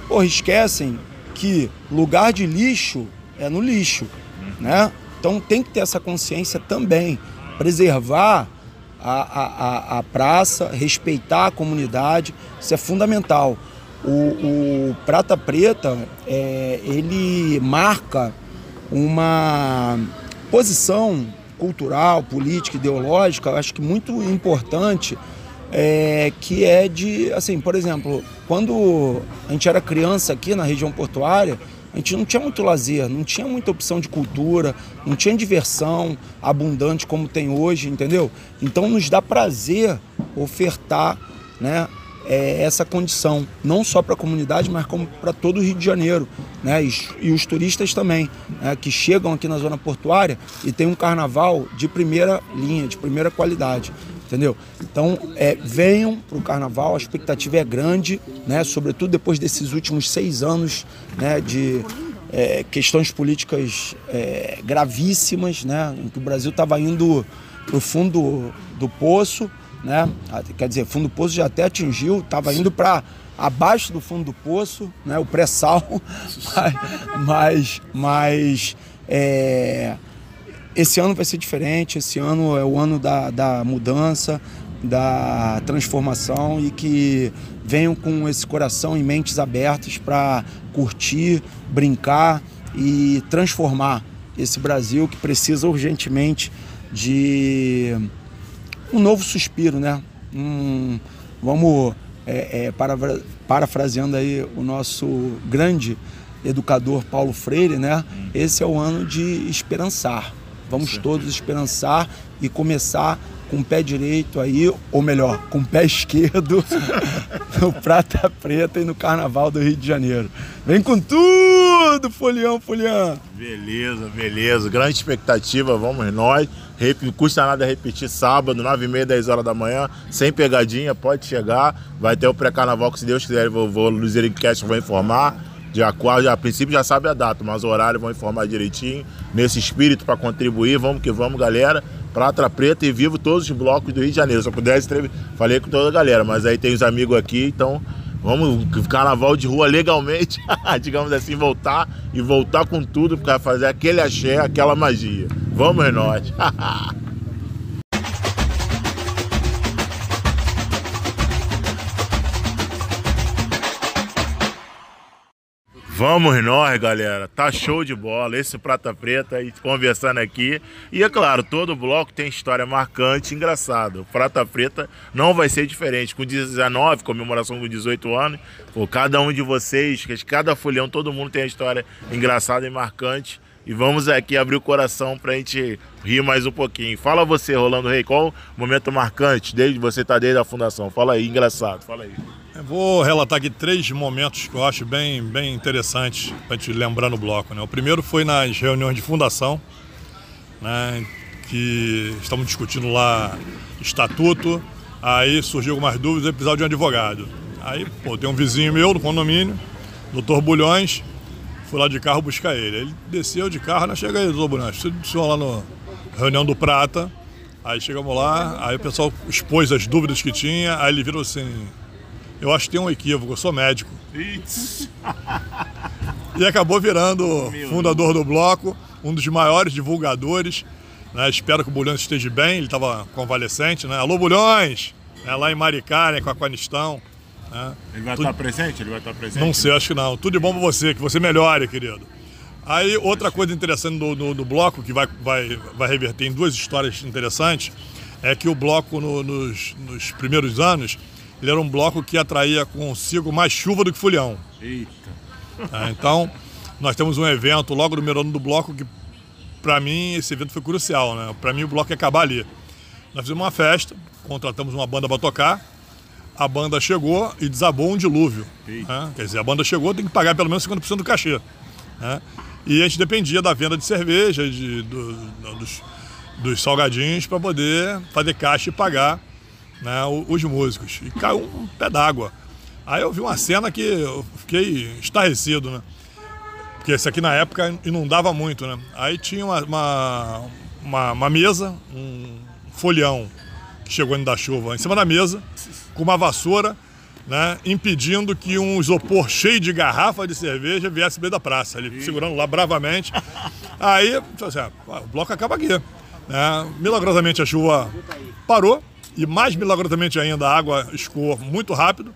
[SPEAKER 3] porra, esquecem que lugar de lixo é no lixo, né? Então tem que ter essa consciência também, preservar a, a, a, praça, respeitar a comunidade, isso é fundamental. O, o Prata Preta, é, ele marca uma posição cultural, política, ideológica, acho que muito importante, é, que é de, assim, por exemplo, quando a gente era criança aqui na região portuária, a gente não tinha muito lazer, não tinha muita opção de cultura, não tinha diversão abundante como tem hoje, entendeu? Então nos dá prazer ofertar, né, é, essa condição, não só para a comunidade, mas como para todo o Rio de Janeiro, né? E, e os turistas também, né? que chegam aqui na zona portuária e tem um carnaval de primeira linha, de primeira qualidade, entendeu? Então, é, venham para o carnaval, a expectativa é grande, né? Sobretudo depois desses últimos seis anos, né? De é, questões políticas é, gravíssimas, né? Em que o Brasil estava indo para o fundo do poço né? Quer dizer, fundo do poço já até atingiu, estava indo para abaixo do fundo do poço, né? O pré-sal, mas, mas é, esse ano vai ser diferente. Esse ano é o ano da, da mudança, da transformação e que venham com esse coração e mentes abertas para curtir, brincar e transformar esse Brasil que precisa urgentemente de um novo suspiro, né? Um, vamos, é, é, para, parafraseando aí o nosso grande educador Paulo Freire, né? Esse é o ano de esperançar. Vamos todos esperançar e começar com o pé direito aí, ou melhor, com o pé esquerdo no Prata Preta e no Carnaval do Rio de Janeiro. Vem com tudo, Folião, Folião!
[SPEAKER 1] Beleza, beleza. Grande expectativa, vamos nós. Não custa nada repetir sábado, 9 e meia, 10 horas da manhã, sem pegadinha, pode chegar. Vai ter o pré-carnaval que, se Deus quiser, vou, vou, o Luzericast vai informar. Dia 4, a princípio já sabe a data, mas o horário vão informar direitinho. Nesse espírito para contribuir, vamos que vamos, galera. Prata Preta e vivo todos os blocos do Rio de Janeiro. Se eu pudesse, falei com toda a galera, mas aí tem os amigos aqui, então vamos carnaval de rua legalmente, digamos assim, voltar e voltar com tudo para fazer aquele axé, aquela magia. Vamos nós. Vamos nós, galera. Tá show de bola. Esse Prata Preta aí conversando aqui. E é claro, todo bloco tem história marcante, engraçado. O Prata Preta não vai ser diferente. Com 19, comemoração com 18 anos, pô, cada um de vocês, cada folhão, todo mundo tem uma história engraçada e marcante. E vamos aqui abrir o coração pra gente rir mais um pouquinho. Fala você, Rolando Rei, qual momento marcante desde você tá desde a fundação? Fala aí, engraçado, fala aí.
[SPEAKER 2] Eu vou relatar aqui três momentos que eu acho bem, bem interessantes para te lembrar no bloco. Né? O primeiro foi nas reuniões de fundação, né? que estamos discutindo lá estatuto, aí surgiu algumas dúvidas e precisava de um advogado. Aí, pô, tem um vizinho meu no condomínio, doutor Bulhões, fui lá de carro buscar ele. Ele desceu de carro, né? Chega aí, doutor Bulhões, senhor lá na reunião do Prata, aí chegamos lá, aí o pessoal expôs as dúvidas que tinha, aí ele virou assim, eu acho que tem um equívoco, eu sou médico. e acabou virando fundador do bloco, um dos maiores divulgadores. Né? Espero que o Bulhões esteja bem, ele estava convalescente. Né? Alô, Bulhões! É lá em Maricá, né, com a Quanistão. Né?
[SPEAKER 1] Ele vai estar presente? Ele vai estar presente?
[SPEAKER 2] Não sei, acho que não. Tudo de bom para você, que você melhore, querido. Aí, outra coisa interessante do, do, do, bloco, que vai, vai, vai reverter em duas histórias interessantes, é que o bloco no, nos, nos, primeiros anos, ele era um bloco que atraía consigo mais chuva do que fulhão.
[SPEAKER 1] Eita.
[SPEAKER 2] É, então, nós temos um evento logo no primeiro ano do bloco que, para mim, esse evento foi crucial. Né? Para mim, o bloco ia acabar ali. Nós fizemos uma festa, contratamos uma banda para tocar, a banda chegou e desabou um dilúvio. Né? Quer dizer, a banda chegou, tem que pagar pelo menos 50% do cachê. Né? E a gente dependia da venda de cerveja, de, do, dos, dos, salgadinhos, para poder fazer caixa e pagar né, os músicos. E caiu um pé d'água. Aí eu vi uma cena que eu fiquei estarrecido, né? Porque esse aqui na época inundava muito, né? Aí tinha uma, uma, uma, uma mesa, um folhão que chegou indo da chuva em cima da mesa, com uma vassoura né, impedindo que um isopor cheio de garrafa de cerveja viesse meio da praça, ele segurando lá bravamente. Aí, assim, ah, o bloco acaba aqui. Né? Milagrosamente a chuva parou e mais milagrosamente ainda a água escoou muito rápido.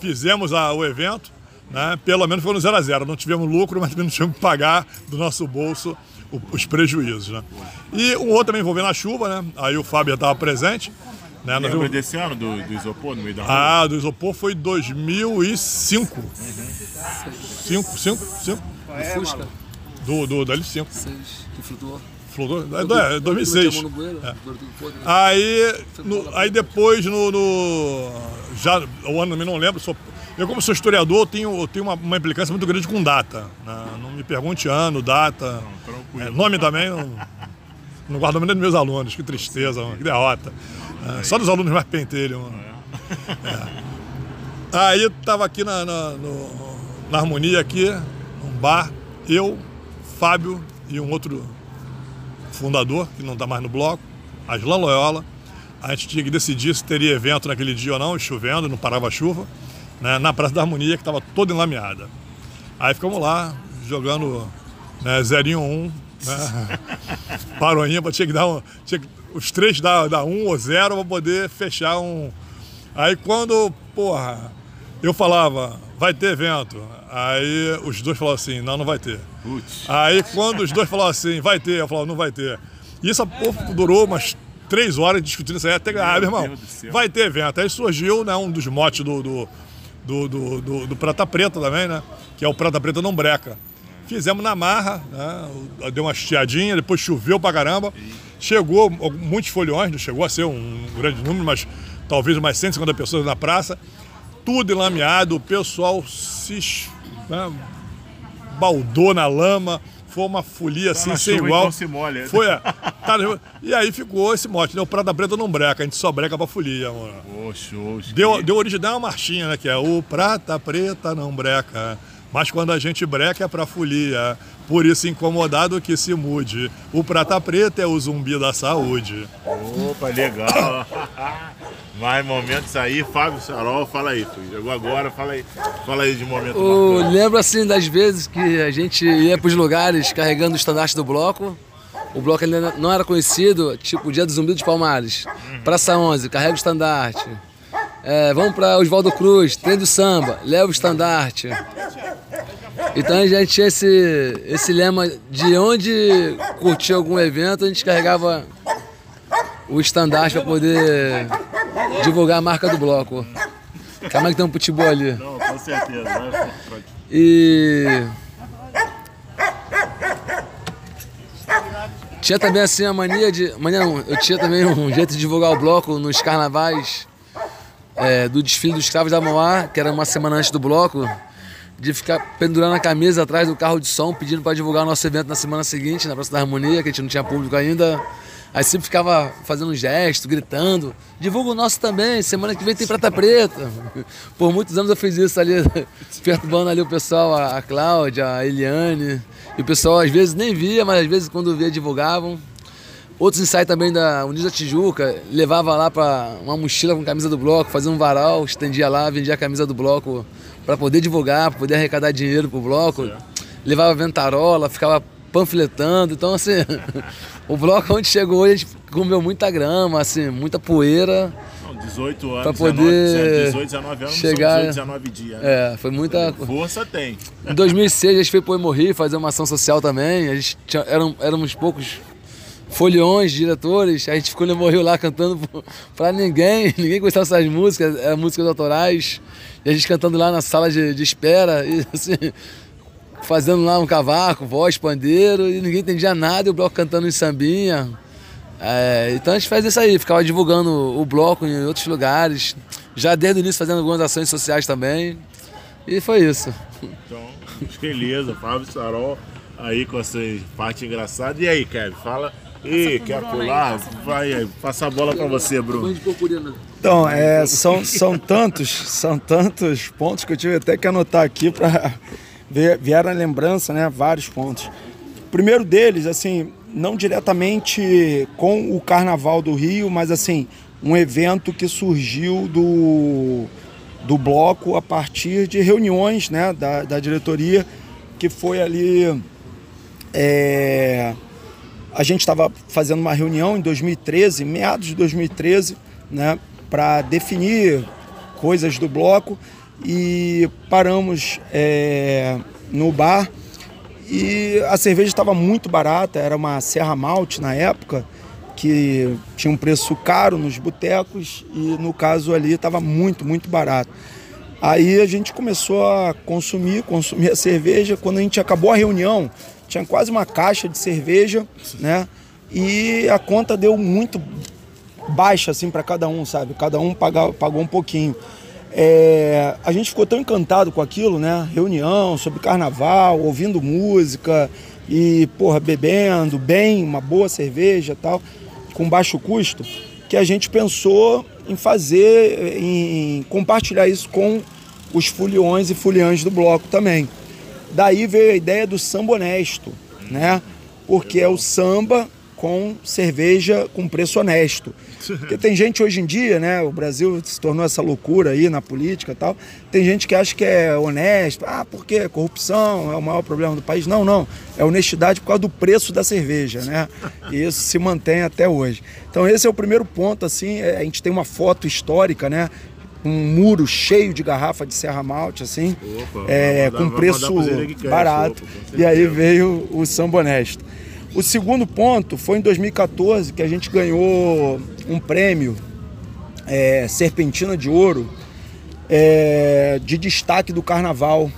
[SPEAKER 2] Fizemos a, o evento, né? pelo menos foi no 0 a 0 Não tivemos lucro, mas também não tivemos que pagar do nosso bolso os prejuízos. Né? E um outro também envolvendo a chuva, né? aí o Fábio estava presente.
[SPEAKER 1] Né? Lembra vimos... desse ano do, do, isopor no meio da rua?
[SPEAKER 2] Ah, do isopor foi 2005. 5, 5, 5.
[SPEAKER 5] Fusca.
[SPEAKER 2] Do, do, dali 5.
[SPEAKER 5] 6, que flutuou.
[SPEAKER 2] Flutuou? É, é 2006. É. Aí, no, aí depois no, no, Já, o ano também não lembro, sou, eu como sou historiador, tenho, tenho uma, uma implicância muito grande com data. Né? Não me pergunte ano, data. Não, é, nome também, não, não guardo nem dos meus alunos, que tristeza, que derrota. É, só dos alunos mais pentelhos. É. Aí tava aqui na, na, no, na Harmonia, aqui, num bar, eu, Fábio e um outro fundador, que não está mais no bloco, Aslan Loyola. A gente tinha que decidir se teria evento naquele dia ou não, chovendo, não parava a chuva, né, na Praça da Harmonia, que estava toda enlameada. Aí ficamos lá, jogando né, 0 1, né, paroinha, tinha que dar um, tinha que os três dá, dá um ou zero para poder fechar um. Aí quando, porra, eu falava, vai ter evento. Aí os dois falavam assim, não, não vai ter. Putz. Aí quando os dois falavam assim, vai ter, eu falava, não vai ter. E isso porra, durou umas três horas discutindo isso aí, até, ah, meu irmão, vai ter evento. Aí surgiu né, um dos motes do, do, do, do, do, do Prata Preta também, né? Que é o Prata Preta não breca. Fizemos na marra, né? Deu uma estiadinha, depois choveu pra caramba. Chegou muitos folhões, não chegou a ser um grande número, mas talvez umas 150 pessoas na praça. Tudo enlameado, o pessoal se né, baldou na lama. Foi uma folia assim, tá sem igual.
[SPEAKER 1] Então se molha.
[SPEAKER 2] Foi, é. Tá, e aí ficou esse mote, né? O Prata Preta não breca, a gente só breca pra folia, mano. Deu, deu origem a uma marchinha, né? Que é o Prata Preta não breca. Mas quando a gente breca é pra folia. Por isso, incomodado que se mude. O prata preta é o zumbi da saúde.
[SPEAKER 1] Opa, legal. Mais momentos aí, Fábio Sarol, fala aí, tu chegou agora, fala aí, fala aí de momento.
[SPEAKER 5] Eu lembro assim das vezes que a gente ia para os lugares carregando o estandarte do bloco. O bloco ainda não era conhecido, tipo o Dia do Zumbi dos Palmares. Uhum. Praça 11, carrega o estandarte. É, vamos para Oswaldo Cruz, trem do samba, leva o estandarte. Então a gente tinha esse, esse lema de onde curtir algum evento, a gente carregava o estandarte para poder divulgar a marca do bloco. Calma que tem um futebol ali.
[SPEAKER 1] Não, com certeza.
[SPEAKER 5] E. Tinha também assim a mania de. Mania não, eu tinha também um jeito de divulgar o bloco nos carnavais é, do desfile dos escravos da Mauá, que era uma semana antes do bloco de ficar pendurando a camisa atrás do carro de som, pedindo para divulgar o nosso evento na semana seguinte, na Praça da Harmonia, que a gente não tinha público ainda. Aí sempre ficava fazendo um gesto, gritando, divulga o nosso também, semana que vem tem Prata Preta. Por muitos anos eu fiz isso ali, perturbando ali o pessoal, a Cláudia, a Eliane. E o pessoal às vezes nem via, mas às vezes quando via divulgavam. Outros ensaios também da Unida Tijuca, levava lá para uma mochila com camisa do bloco, fazia um varal, estendia lá, vendia a camisa do bloco para poder divulgar, para poder arrecadar dinheiro para o bloco. levava ventarola, ficava panfletando. Então, assim, o bloco onde chegou hoje, a gente comeu muita grama, assim, muita poeira.
[SPEAKER 1] 18 anos,
[SPEAKER 5] pra poder
[SPEAKER 1] 19, 18, 19 anos,
[SPEAKER 5] chegar,
[SPEAKER 1] 18, 19 dias. Né?
[SPEAKER 5] É, foi muita...
[SPEAKER 1] Força tem.
[SPEAKER 5] Em 2006 a gente foi pro Morri fazer uma ação social também, a gente tinha, eram, éramos poucos foliões, diretores, a gente ficou no Morri lá cantando pra ninguém, ninguém gostava dessas músicas, eram músicas autorais, e a gente cantando lá na sala de, de espera, e assim, fazendo lá um cavaco, voz, pandeiro, e ninguém entendia nada, e o bloco cantando em sambinha. É, então a gente faz isso aí, ficava divulgando o bloco em outros lugares, já desde o início fazendo algumas ações sociais também. E foi isso.
[SPEAKER 1] Então, beleza, Fábio Sarol aí com essa parte engraçada. E aí, Kevin, fala. E quer pular? Vai aí, passa a bola para você, Bruno.
[SPEAKER 3] Então, é, são, são tantos, são tantos pontos que eu tive até que anotar aqui para vieram a lembrança, né? Vários pontos. O primeiro deles, assim, não diretamente com o Carnaval do Rio, mas assim, um evento que surgiu do, do bloco a partir de reuniões né, da, da diretoria, que foi ali. É, a gente estava fazendo uma reunião em 2013, meados de 2013, né, para definir coisas do bloco e paramos é, no bar e a cerveja estava muito barata, era uma Serra Malte na época, que tinha um preço caro nos botecos e no caso ali estava muito, muito barato. Aí a gente começou a consumir, consumir a cerveja. Quando a gente acabou a reunião, tinha quase uma caixa de cerveja, né? E a conta deu muito baixa assim para cada um, sabe? Cada um pagou, pagou um pouquinho. É, a gente ficou tão encantado com aquilo, né? Reunião sobre carnaval, ouvindo música e, porra, bebendo bem, uma boa cerveja tal, com baixo custo, que a gente pensou em fazer, em compartilhar isso com os foliões e foliãs do bloco também. Daí veio a ideia do samba honesto, né? Porque é o samba com cerveja com preço honesto. Porque tem gente hoje em dia, né? O Brasil se tornou essa loucura aí na política e tal. Tem gente que acha que é honesto. Ah, porque corrupção é o maior problema do país. Não, não. É honestidade por causa do preço da cerveja, né? E isso se mantém até hoje. Então esse é o primeiro ponto, assim. É, a gente tem uma foto histórica, né? Um muro cheio de garrafa de Serra Malte, assim, Opa, é, com preço barato. Opa, e aí veio o samba honesto. O segundo ponto foi em 2014 que a gente ganhou um prêmio é, Serpentina de Ouro é, de destaque do Carnaval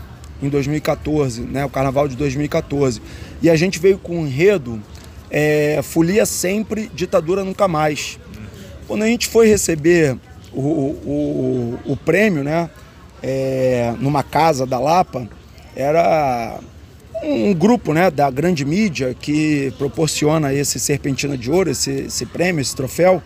[SPEAKER 3] em 2014, né, o Carnaval de 2014. E a gente veio com um enredo é, Folia Sempre, Ditadura Nunca Mais. Quando a gente foi receber o, o, o, prêmio, né, é, numa casa da Lapa, era um grupo né, da grande mídia que proporciona esse Serpentina de Ouro, esse, esse prêmio, esse troféu.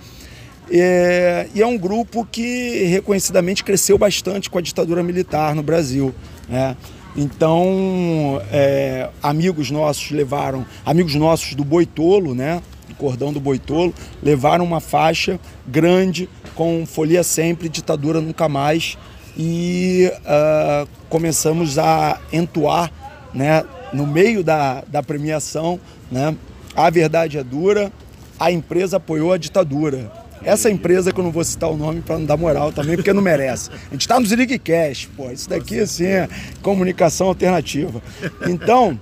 [SPEAKER 3] É, e é um grupo que reconhecidamente cresceu bastante com a ditadura militar no Brasil. Né? Então, é, amigos nossos levaram, amigos nossos do Boitolo, né, cordão do Boitolo, levaram uma faixa grande com Folia Sempre, Ditadura Nunca Mais, e uh, começamos a entoar né, no meio da, da premiação, né? A verdade é dura, a empresa apoiou a ditadura. Essa empresa que eu não vou citar o nome para não dar moral também, porque não merece. A gente está no Zig Cash, pô. Isso daqui, assim, é comunicação alternativa. Então,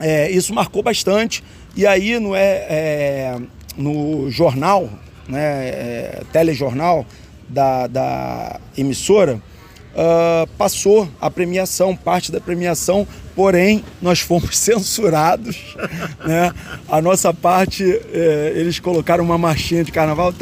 [SPEAKER 3] é, isso marcou bastante. E aí, no, é, é no jornal, né, é, telejornal da, da emissora, uh, passou a premiação, parte da premiação, porém nós fomos censurados. Né? A nossa parte, eh, eles colocaram uma marchinha de carnaval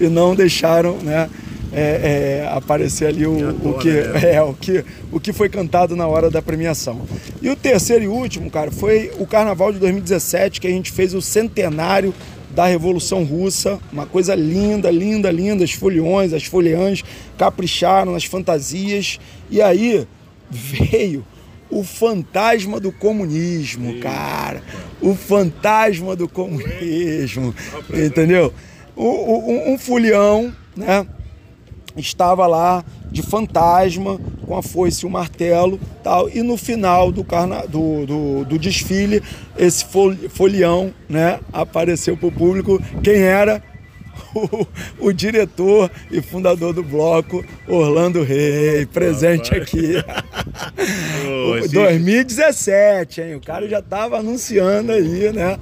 [SPEAKER 3] e não deixaram né, é, é, aparecer ali o, o, que, é, o, que, o que foi cantado na hora da premiação. E o terceiro e último, cara, foi o carnaval de 2017, que a gente fez o centenário da Revolução Russa, uma coisa linda, linda, linda, as foliões, as foliãs capricharam nas fantasias, e aí veio o fantasma do comunismo, cara, o fantasma do comunismo, entendeu? Um, um, um folião, né, estava lá de fantasma, com a foice e o martelo, tal. E no final do, carna... do, do, do desfile, esse folião, né, apareceu para o público. Quem era? O, o, diretor e fundador do bloco, Orlando Rei, presente aqui. Oh, 2017, hein? O cara já estava anunciando aí, né?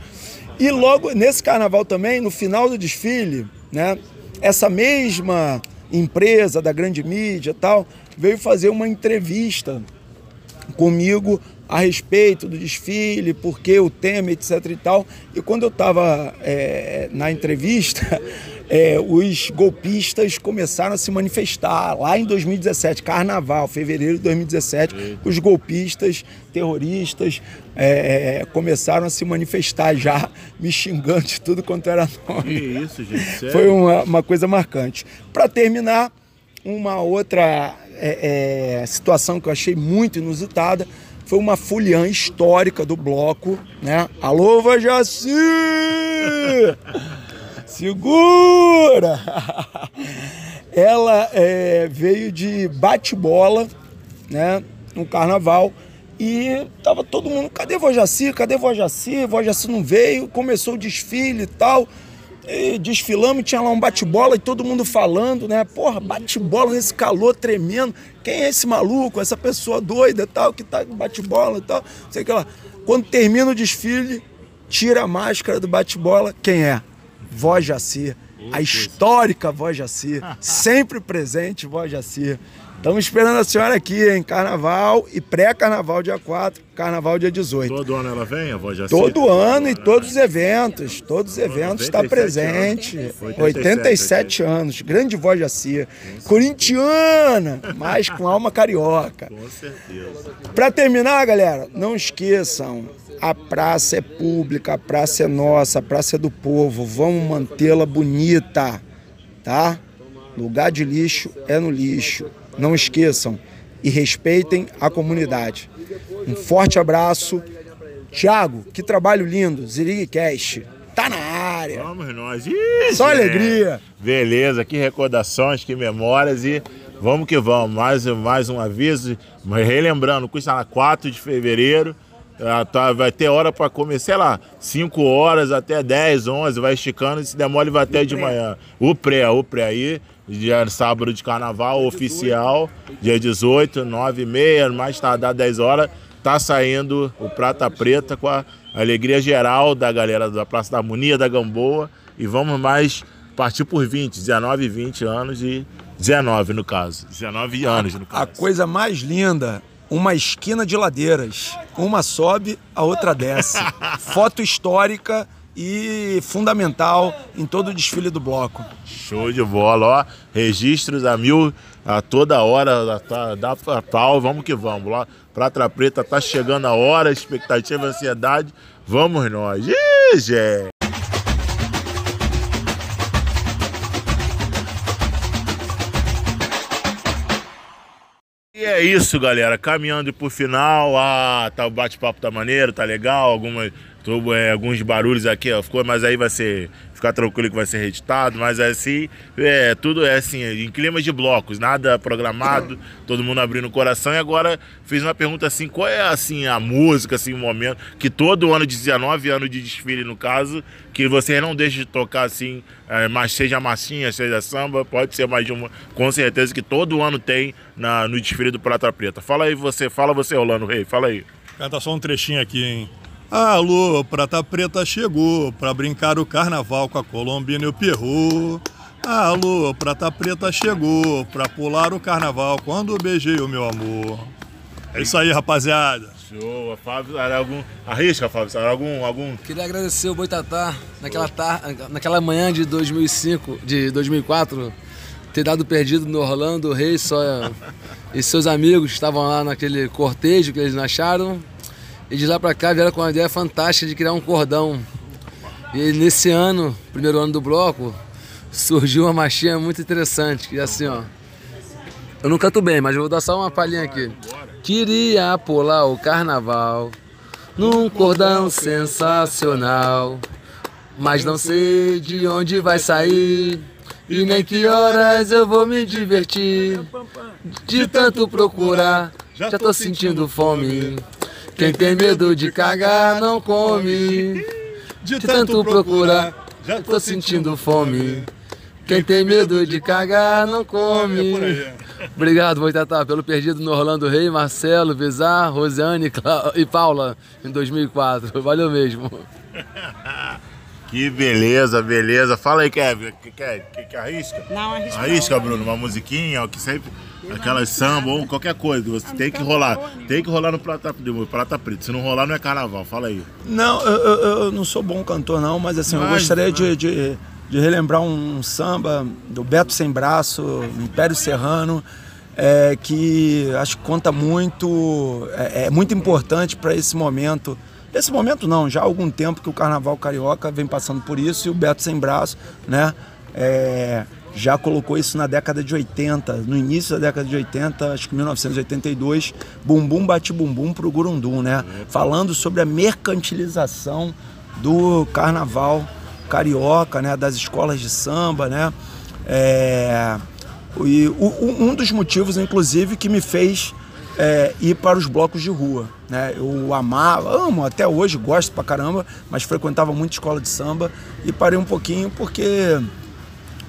[SPEAKER 3] E logo nesse carnaval também, no final do desfile, né? Essa mesma empresa da grande mídia tal, veio fazer uma entrevista comigo a respeito do desfile, porque o tema, etc e tal. E quando eu estava é, na entrevista, é, os golpistas começaram a se manifestar lá em 2017, carnaval, fevereiro de 2017, os golpistas, terroristas, é, é, começaram a se manifestar já, me xingando de tudo quanto era nome.
[SPEAKER 1] Que isso, gente? Sério?
[SPEAKER 3] Foi uma, uma coisa marcante. Para terminar, uma outra é, é, situação que eu achei muito inusitada foi uma foliã histórica do bloco, né? Alô, Vajaci! Segura! Ela é, veio de bate-bola, né? No carnaval. E tava todo mundo, cadê Vojaci? Cadê Vojaci? Vojaci não veio, começou o desfile e tal. E desfilamos, tinha lá um bate-bola e todo mundo falando, né? Porra, bate-bola nesse calor tremendo. Quem é esse maluco, essa pessoa doida e tal, que tá bate-bola e tal? Sei que lá. Quando termina o desfile, tira a máscara do bate-bola. Quem é? Voz Jaci. A histórica Voz Jaci. Sempre presente, Voz Jaci. Estamos esperando a senhora aqui em carnaval e pré-carnaval dia 4, carnaval dia 18.
[SPEAKER 1] Todo ano ela vem, a voz já
[SPEAKER 3] Todo ano e todos os eventos, todos os eventos está presente. Anos. 87, 87 anos, grande voz Jaci. Corintiana, mas com alma carioca.
[SPEAKER 1] Com certeza.
[SPEAKER 3] Para terminar, galera, não esqueçam, a praça é pública, a praça é nossa, a praça é do povo. Vamos mantê-la bonita, tá? Lugar de lixo é no lixo. Não esqueçam e respeitem a comunidade. Um forte abraço. Tiago, que trabalho lindo. Zirig Cash. Tá na área.
[SPEAKER 1] Vamos nós. Ih,
[SPEAKER 3] Só alegria.
[SPEAKER 1] Beleza, que recordações, que memórias e vamos que vamos. Mais, mais um aviso, relembrando, custa na 4 de fevereiro. Ah, tá, vai ter hora para comer, sei lá, 5 horas até 10, 11, vai esticando, se demole vai até de manhã. O pré, o pré aí, dia sábado de carnaval oficial, dia 18, 9 e meia, mais tardar 10 horas, tá saindo o Prata Preta com a alegria geral da galera da Praça da Harmonia, da Gamboa, e vamos mais partir por 20, 19 e 20 anos e 19 no caso, 19 anos no caso.
[SPEAKER 3] A coisa mais linda uma esquina de ladeiras. Uma sobe, a outra desce. Foto histórica e fundamental em todo o desfile do bloco.
[SPEAKER 1] Show de bola, ó. Registros a mil a toda hora, da, da tal, vamos que vamos. Lá, Prata Preta tá chegando a hora, expectativa, ansiedade. Vamos nós. Ih. E é isso, galera. Caminhando pro final. Ah, tá, o bate-papo tá maneiro, tá legal. Algumas, tô, é, alguns barulhos aqui, ó, ficou, mas aí vai ser ficar tranquilo que vai ser reeditado, mas é assim, é, tudo é assim, em clima de blocos, nada programado, todo mundo abrindo o coração. E agora fiz uma pergunta assim: qual é assim a música, assim, o momento que todo ano de 19 anos de desfile, no caso, que você não deixa de tocar assim, é, mas seja massinha, seja samba, pode ser mais de uma, com certeza que todo ano tem na, no desfile do Prata Preta. Fala aí você, fala você, Rolando Rei, fala aí.
[SPEAKER 2] Canta só um trechinho aqui, hein? Alô, Prata Preta chegou pra brincar o carnaval com a Colombina e o Perru. Alô, Prata Preta chegou pra pular o carnaval quando beijei o meu amor. É isso aí, rapaziada.
[SPEAKER 1] Show. Fábio, algum... Arrisca, Fábio, algum, algum...
[SPEAKER 5] Queria agradecer o Boitatá naquela, tar... naquela manhã de 2005, de 2004, ter dado perdido no Orlando Rei só e seus amigos estavam lá naquele cortejo que eles acharam e de lá para cá vieram com uma ideia fantástica de criar um cordão. E nesse ano, primeiro ano do bloco, surgiu uma machinha muito interessante, que é assim, ó. Eu não canto bem, mas eu vou dar só uma palhinha aqui. Queria pular o carnaval num cordão sensacional, mas não sei de onde vai sair E nem que horas eu vou me divertir. De tanto procurar, já tô sentindo fome. Quem tem medo de cagar não come. De tanto procurar, já tô sentindo fome. Quem tem medo de cagar não come. Obrigado, Boitatá, pelo perdido no Orlando Rei, Marcelo, Vizar, Rosiane Cla- e Paula em 2004. Valeu mesmo.
[SPEAKER 1] Que beleza, beleza. Fala aí, Kevin. Que, que, arrisca?
[SPEAKER 4] Não, arrisca não.
[SPEAKER 1] Arrisca, Bruno, uma musiquinha, ó, que sempre. Aquelas samba ou qualquer coisa. Você tem que rolar. Tem que rolar no Prata, no Prata Preto. Se não rolar, não é carnaval. Fala aí.
[SPEAKER 3] Não, eu, eu- eu não sou bom cantor, não, mas assim, eu
[SPEAKER 1] Mas,
[SPEAKER 3] gostaria
[SPEAKER 1] né?
[SPEAKER 3] de, de, de relembrar um samba do Beto Sem Braço, Império Serrano, é, que acho que conta muito, é, é muito importante para esse momento. Esse momento não, já há algum tempo que o Carnaval Carioca vem passando por isso e o Beto Sem Braço, né? é, já colocou isso na década de 80, no início da década de 80, acho que 1982, Bumbum Bate Bumbum pro Gurundum, né? Falando sobre a mercantilização do carnaval carioca, né? Das escolas de samba, né? É, e um dos motivos, inclusive, que me fez é, ir para os blocos de rua. Né? Eu amava, amo até hoje, gosto pra caramba, mas frequentava muito escola de samba e parei um pouquinho porque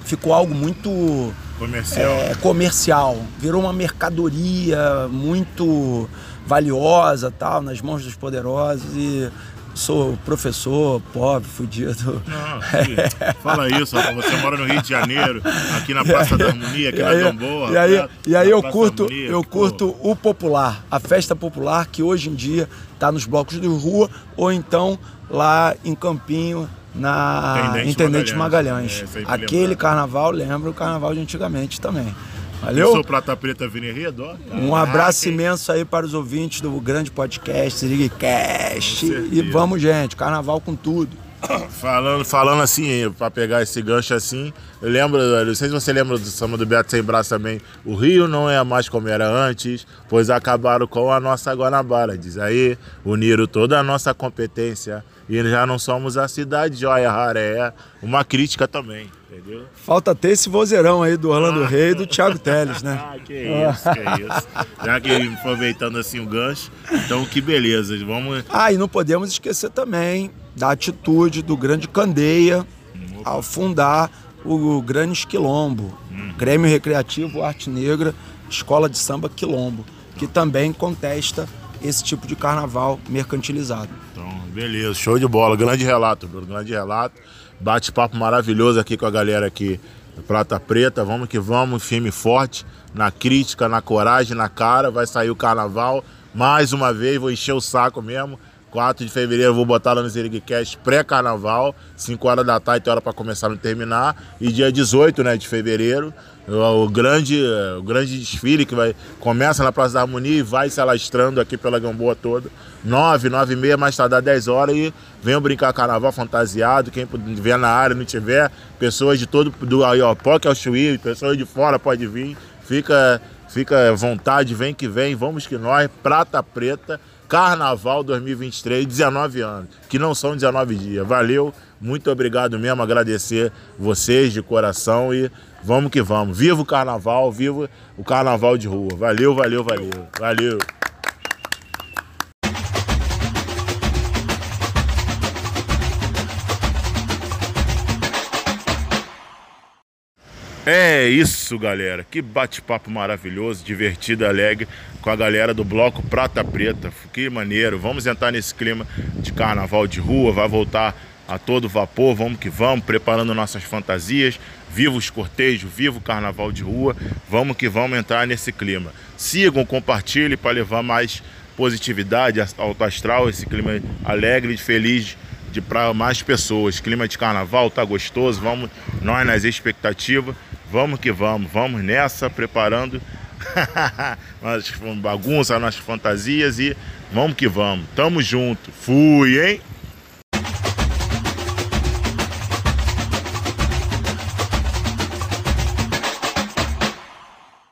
[SPEAKER 3] ficou algo muito
[SPEAKER 1] Comercial.
[SPEAKER 3] é, comercial. Virou uma mercadoria muito valiosa tal, nas mãos dos poderosos e sou professor, pobre, fudido.
[SPEAKER 1] Não, filho, fala isso. Você mora no Rio de Janeiro, aqui na Praça da Harmonia, aqui na
[SPEAKER 3] aí,
[SPEAKER 1] Gamboa.
[SPEAKER 3] e aí,
[SPEAKER 1] né?
[SPEAKER 3] e aí eu curto,
[SPEAKER 1] Harmonia,
[SPEAKER 3] eu
[SPEAKER 1] pô.
[SPEAKER 3] curto o popular, a festa popular que hoje em dia está nos blocos de rua ou então lá em Campinho na
[SPEAKER 1] Intendente
[SPEAKER 3] Intendente
[SPEAKER 1] Magalhães.
[SPEAKER 3] Magalhães.
[SPEAKER 1] É,
[SPEAKER 3] Aquele carnaval lembra o carnaval de antigamente também.
[SPEAKER 1] Eu
[SPEAKER 3] Valeu?
[SPEAKER 1] sou Prata Preta Veneredo, ó.
[SPEAKER 3] Um abraço imenso aí para os ouvintes do grande podcast Sirigcast. E vamos, gente, carnaval com tudo.
[SPEAKER 1] Falando, falando assim, pra pegar esse gancho assim, eu lembro, eu não sei se você lembra do samba do Beto Sem Braço também. O Rio não é mais como era antes, pois acabaram com a nossa Guanabara. Diz aí, uniram toda a nossa competência e já não somos a cidade joia rara. É uma crítica também, entendeu?
[SPEAKER 3] Falta ter esse vozeirão aí do Orlando Rei e do Thiago Teles, né?
[SPEAKER 1] Ah, que isso, que isso. Já que aproveitando assim o gancho, então que beleza. Vamos.
[SPEAKER 3] Ah, e não podemos esquecer também da atitude do grande Candeia ao fundar o Grande Quilombo, Grêmio Recreativo Arte Negra, Escola de Samba Quilombo, que também contesta esse tipo de carnaval mercantilizado.
[SPEAKER 1] Então, beleza, show de bola. Grande relato, Bruno, grande relato. Bate-papo maravilhoso aqui com a galera aqui do Prata Preta. Vamos que vamos, firme e forte, na crítica, na coragem, na cara. Vai sair o carnaval. Mais uma vez, vou encher o saco mesmo. 4 de fevereiro eu vou botar lá no Ziriguicast pré-carnaval, 5 horas da tarde, tem hora para começar não terminar. E dia 18 né, de fevereiro, o, o grande, o grande desfile que vai começa na Praça da Harmonia e vai se alastrando aqui pela Gamboa toda. 9, 9 e meia, mais tarde 10 horas e venham brincar carnaval fantasiado. Quem vier na área não tiver, pessoas de todo, do POC ao Chuí, pessoas de fora pode vir. Fica, fica à vontade, vem que vem, vamos que nós, Prata Preta. Carnaval 2023, 19 anos, que não são 19 dias. Valeu, muito obrigado mesmo, agradecer vocês de coração e vamos que vamos. Viva o carnaval, viva o carnaval de rua. Valeu, valeu, valeu. Valeu. É isso, galera. Que bate-papo maravilhoso, divertido, alegre com a galera do bloco Prata Preta. Que maneiro. Vamos entrar nesse clima de carnaval de rua, vai voltar a todo vapor. Vamos que vamos, preparando nossas fantasias. Viva os cortejos, viva o carnaval de rua. Vamos que vamos entrar nesse clima. Sigam, compartilhem para levar mais positividade ao astral, esse clima alegre e feliz de para mais pessoas. Clima de carnaval tá gostoso, vamos nós nas expectativas, vamos que vamos, vamos nessa preparando as bagunça, nossas fantasias e vamos que vamos. Tamo junto. Fui, hein?